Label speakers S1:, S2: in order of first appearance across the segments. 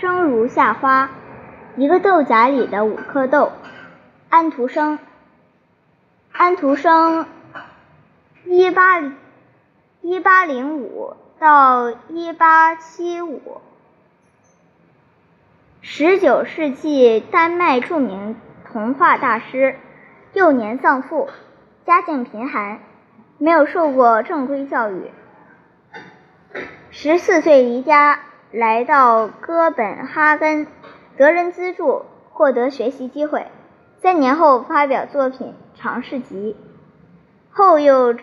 S1: 生如夏花，一个豆荚里的五颗豆。安徒生，安徒生，一八一八零五到一八七五，十九世纪丹麦著名童话大师。幼年丧父，家境贫寒，没有受过正规教育。十四岁离家，来到哥本哈根，得人资助，获得学习机会。三年后发表作品《尝试集》，后又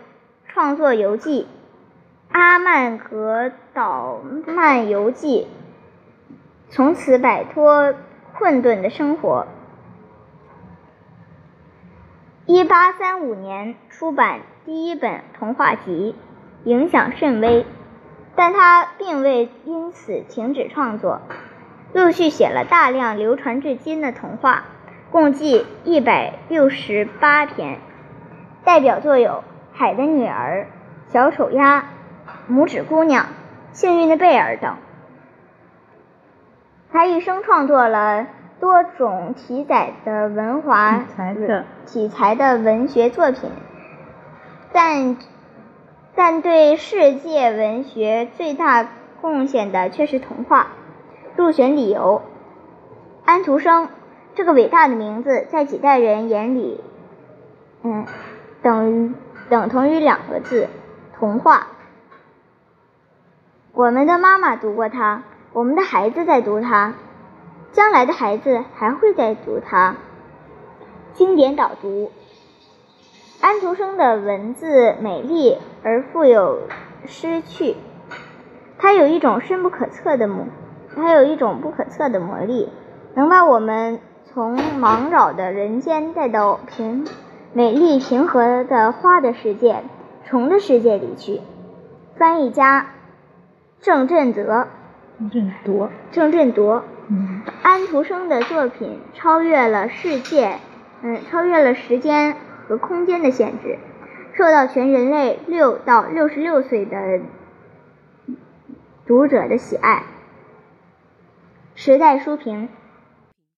S1: 创作游记《阿曼格岛漫游记》，从此摆脱困顿的生活。一八三五年出版第一本童话集，影响甚微，但他并未因此停止创作，陆续写了大量流传至今的童话，共计一百六十八篇，代表作有《海的女儿》《小丑鸭》《拇指姑娘》《幸运的贝尔》等。他一生创作了。多种题材的文华题材的文学作品，但但对世界文学最大贡献的却是童话。入选理由：安徒生这个伟大的名字，在几代人眼里，嗯，等于等同于两个字——童话。我们的妈妈读过它，我们的孩子在读它。将来的孩子还会再读它。经典导读：安徒生的文字美丽而富有诗趣，它有一种深不可测的魔，他有一种不可测的魔力，能把我们从忙扰的人间带到平美丽平和的花的世界、虫的世界里去。翻译家：郑振铎。
S2: 郑振铎。
S1: 郑振铎。安徒生的作品超越了世界，嗯，超越了时间和空间的限制，受到全人类六到六十六岁的读者的喜爱。时代书评：